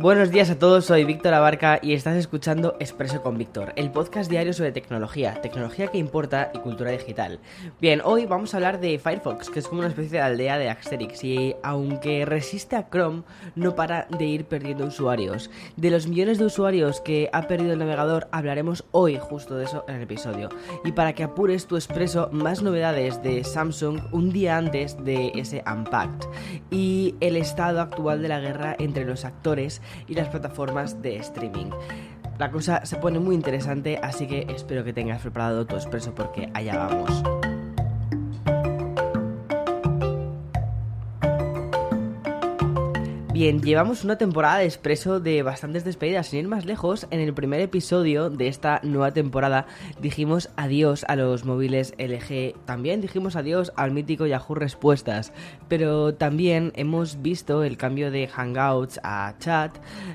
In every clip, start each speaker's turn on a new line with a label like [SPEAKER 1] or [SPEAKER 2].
[SPEAKER 1] Buenos días a todos, soy Víctor Abarca y estás escuchando Expreso con Víctor, el podcast diario sobre tecnología, tecnología que importa y cultura digital. Bien, hoy vamos a hablar de Firefox, que es como una especie de aldea de Asterix y aunque resiste a Chrome, no para de ir perdiendo usuarios. De los millones de usuarios que ha perdido el navegador, hablaremos hoy justo de eso en el episodio. Y para que apures tu Expreso, más novedades de Samsung un día antes de ese Unpacked y el estado actual de la guerra entre los actores y las plataformas de streaming. La cosa se pone muy interesante, así que espero que tengas preparado tu expreso porque allá vamos. Llevamos una temporada de expreso de bastantes despedidas. Sin ir más lejos, en el primer episodio de esta nueva temporada dijimos adiós a los móviles LG. También dijimos adiós al mítico Yahoo Respuestas. Pero también hemos visto el cambio de Hangouts a chat.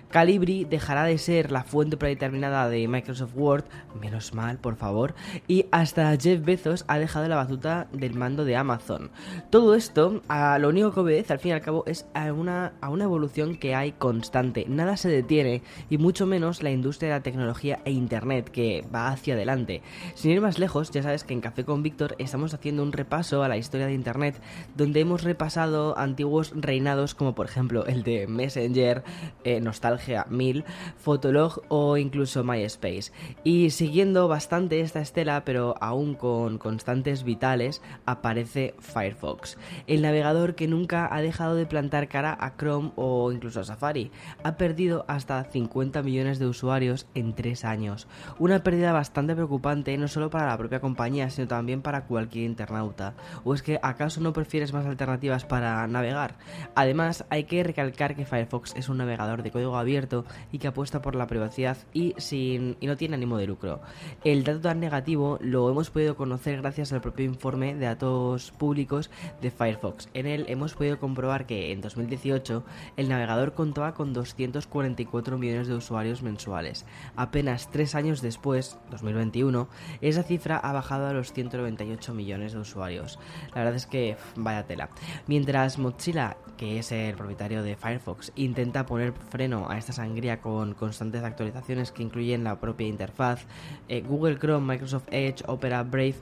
[SPEAKER 1] Calibri dejará de ser la fuente predeterminada de Microsoft Word. Menos mal, por favor. Y hasta Jeff Bezos ha dejado la batuta del mando de Amazon. Todo esto, lo único que obedece al fin y al cabo es a una, a una evolución que hay constante, nada se detiene y mucho menos la industria de la tecnología e internet que va hacia adelante. Sin ir más lejos, ya sabes que en Café con Víctor estamos haciendo un repaso a la historia de internet donde hemos repasado antiguos reinados como por ejemplo el de Messenger, eh, Nostalgia 1000, Fotolog o incluso MySpace. Y siguiendo bastante esta estela, pero aún con constantes vitales, aparece Firefox, el navegador que nunca ha dejado de plantar cara a Chrome o incluso Safari. Ha perdido hasta 50 millones de usuarios en 3 años. Una pérdida bastante preocupante no solo para la propia compañía, sino también para cualquier internauta. ¿O es que acaso no prefieres más alternativas para navegar? Además, hay que recalcar que Firefox es un navegador de código abierto y que apuesta por la privacidad y, sin, y no tiene ánimo de lucro. El dato tan negativo lo hemos podido conocer gracias al propio informe de datos públicos de Firefox. En él hemos podido comprobar que en 2018 el navegador contaba con 244 millones de usuarios mensuales. Apenas tres años después, 2021, esa cifra ha bajado a los 198 millones de usuarios. La verdad es que vaya tela. Mientras Mozilla, que es el propietario de Firefox, intenta poner freno a esta sangría con constantes actualizaciones que incluyen la propia interfaz, eh, Google Chrome, Microsoft Edge, Opera, Brave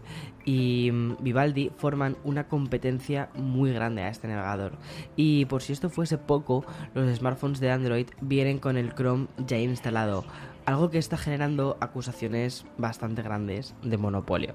[SPEAKER 1] y mm, Vivaldi forman una competencia muy grande a este navegador. Y por si esto fuese poco, los smartphones de Android vienen con el Chrome ya instalado, algo que está generando acusaciones bastante grandes de monopolio.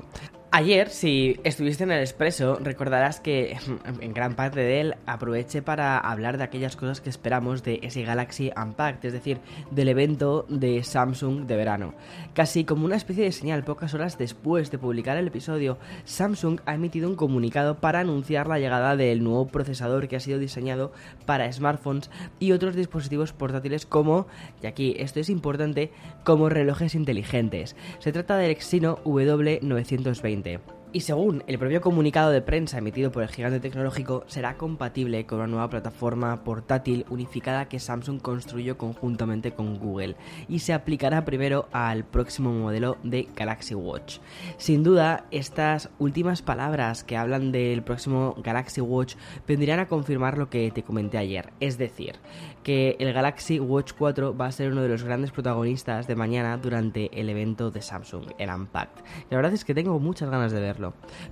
[SPEAKER 1] Ayer, si estuviste en el expreso, recordarás que en gran parte de él aproveché para hablar de aquellas cosas que esperamos de ese Galaxy Unpacked, es decir, del evento de Samsung de verano. Casi como una especie de señal, pocas horas después de publicar el episodio, Samsung ha emitido un comunicado para anunciar la llegada del nuevo procesador que ha sido diseñado para smartphones y otros dispositivos portátiles como, y aquí esto es importante, como relojes inteligentes. Se trata del Exynos W920 2020. Y según el propio comunicado de prensa emitido por el gigante tecnológico, será compatible con una nueva plataforma portátil unificada que Samsung construyó conjuntamente con Google y se aplicará primero al próximo modelo de Galaxy Watch. Sin duda, estas últimas palabras que hablan del próximo Galaxy Watch vendrían a confirmar lo que te comenté ayer, es decir, que el Galaxy Watch 4 va a ser uno de los grandes protagonistas de mañana durante el evento de Samsung, el Unpacked. La verdad es que tengo muchas ganas de verlo.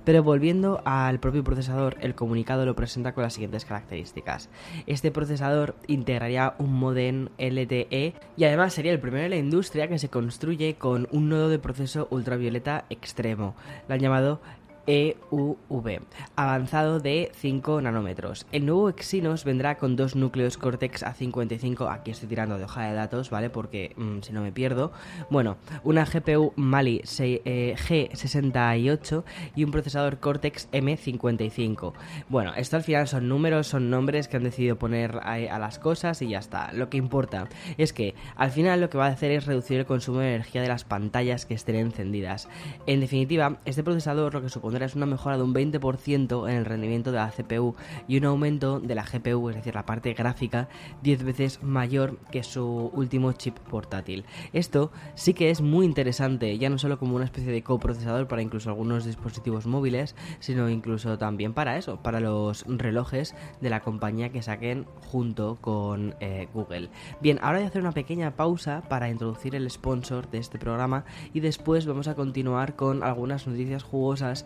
[SPEAKER 1] Pero volviendo al propio procesador, el comunicado lo presenta con las siguientes características. Este procesador integraría un modem LTE y además sería el primero en la industria que se construye con un nodo de proceso ultravioleta extremo. Lo han llamado EUV, avanzado de 5 nanómetros. El nuevo Exynos vendrá con dos núcleos Cortex A55, aquí estoy tirando de hoja de datos, ¿vale? Porque mm, si no me pierdo. Bueno, una GPU Mali G68 y un procesador Cortex M55. Bueno, esto al final son números, son nombres que han decidido poner a, a las cosas y ya está. Lo que importa es que al final lo que va a hacer es reducir el consumo de energía de las pantallas que estén encendidas. En definitiva, este procesador lo que supondrá es una mejora de un 20% en el rendimiento de la CPU y un aumento de la GPU, es decir, la parte gráfica, 10 veces mayor que su último chip portátil. Esto sí que es muy interesante, ya no solo como una especie de coprocesador para incluso algunos dispositivos móviles, sino incluso también para eso, para los relojes de la compañía que saquen junto con eh, Google. Bien, ahora voy a hacer una pequeña pausa para introducir el sponsor de este programa y después vamos a continuar con algunas noticias jugosas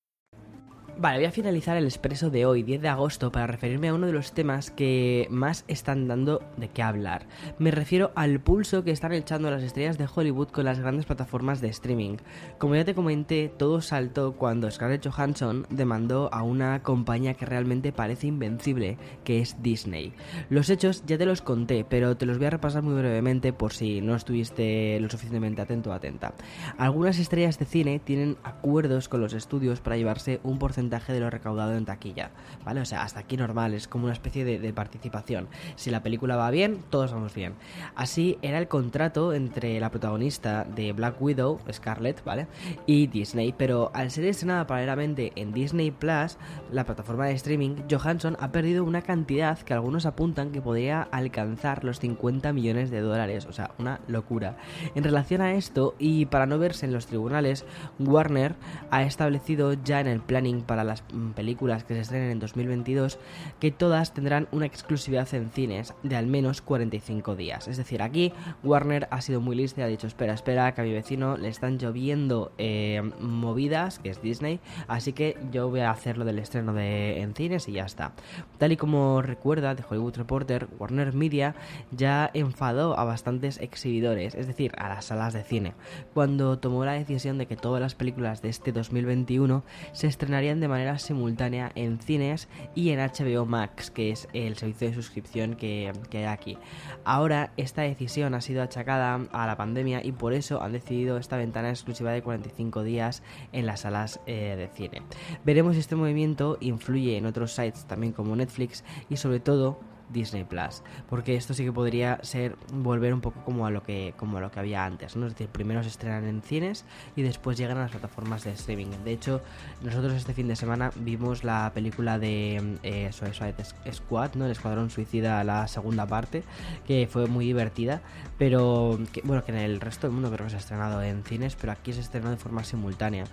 [SPEAKER 1] Vale, voy a finalizar el expreso de hoy, 10 de agosto, para referirme a uno de los temas que más están dando de qué hablar. Me refiero al pulso que están echando las estrellas de Hollywood con las grandes plataformas de streaming. Como ya te comenté, todo saltó cuando Scarlett Johansson demandó a una compañía que realmente parece invencible, que es Disney. Los hechos ya te los conté, pero te los voy a repasar muy brevemente por si no estuviste lo suficientemente atento o atenta. Algunas estrellas de cine tienen acuerdos con los estudios para llevarse un porcentaje de lo recaudado en taquilla, ¿vale? O sea, hasta aquí normal, es como una especie de, de, participación. Si la película va bien, todos vamos bien. Así era el contrato entre la protagonista de Black Widow, Scarlett, ¿vale? Y Disney, pero al ser estrenada paralelamente en Disney Plus, la plataforma de streaming, Johansson ha perdido una cantidad que algunos apuntan que podría alcanzar los 50 millones de dólares, o sea, una locura. En relación a esto, y para no verse en los tribunales, Warner ha establecido ya en el planning para las mm, películas que se estrenen en 2022 que todas tendrán una exclusividad en cines de al menos 45 días. Es decir, aquí Warner ha sido muy lista y ha dicho, espera, espera, que a mi vecino le están lloviendo eh, movidas, que es Disney, así que yo voy a hacer lo del estreno de, en cines y ya está. Tal y como recuerda de Hollywood Reporter, Warner Media ya enfadó a bastantes exhibidores, es decir, a las salas de cine, cuando tomó la decisión de que todas las películas de este 2021 se estrenarían de manera simultánea en cines y en HBO Max, que es el servicio de suscripción que, hay aquí. Ahora esta decisión ha sido achacada a la pandemia y por eso han decidido esta ventana exclusiva de 45 días en las salas eh, de cine. Veremos si este movimiento influye en otros sites también como Netflix y sobre todo Disney Plus, porque esto sí que podría ser volver un poco como a lo que como a lo que había antes, ¿no? Es decir, primero se estrenan en cines y después llegan a las plataformas de streaming. De hecho, nosotros este fin de semana vimos la película de eh, Suicide Squad, ¿no? El Escuadrón Suicida, la segunda parte, que fue muy divertida, pero bueno, que en el resto del mundo creo que se ha estrenado en cines, pero aquí se estrenó de forma simultánea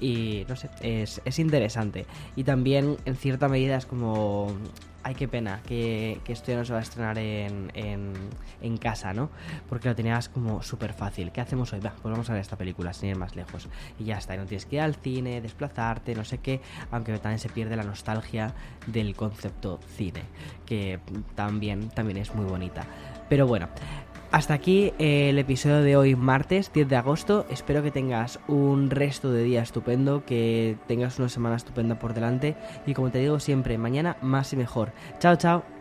[SPEAKER 1] y no sé, es, es interesante. Y también en cierta medida es como ay, qué pena que, esto ya no se va a estrenar en, en, casa, ¿no? Porque lo tenías como súper fácil. ¿Qué hacemos hoy? Pues vamos a ver esta película, sin ir más lejos. Y ya está, y no tienes que ir al cine, desplazarte, no sé qué, aunque también se pierde la nostalgia del concepto cine, que también, también es muy bonita. Pero bueno, hasta aquí el episodio de hoy, martes 10 de agosto. Espero que tengas un resto de día estupendo, que tengas una semana estupenda por delante. Y como te digo siempre, mañana más y mejor. Chao, chao.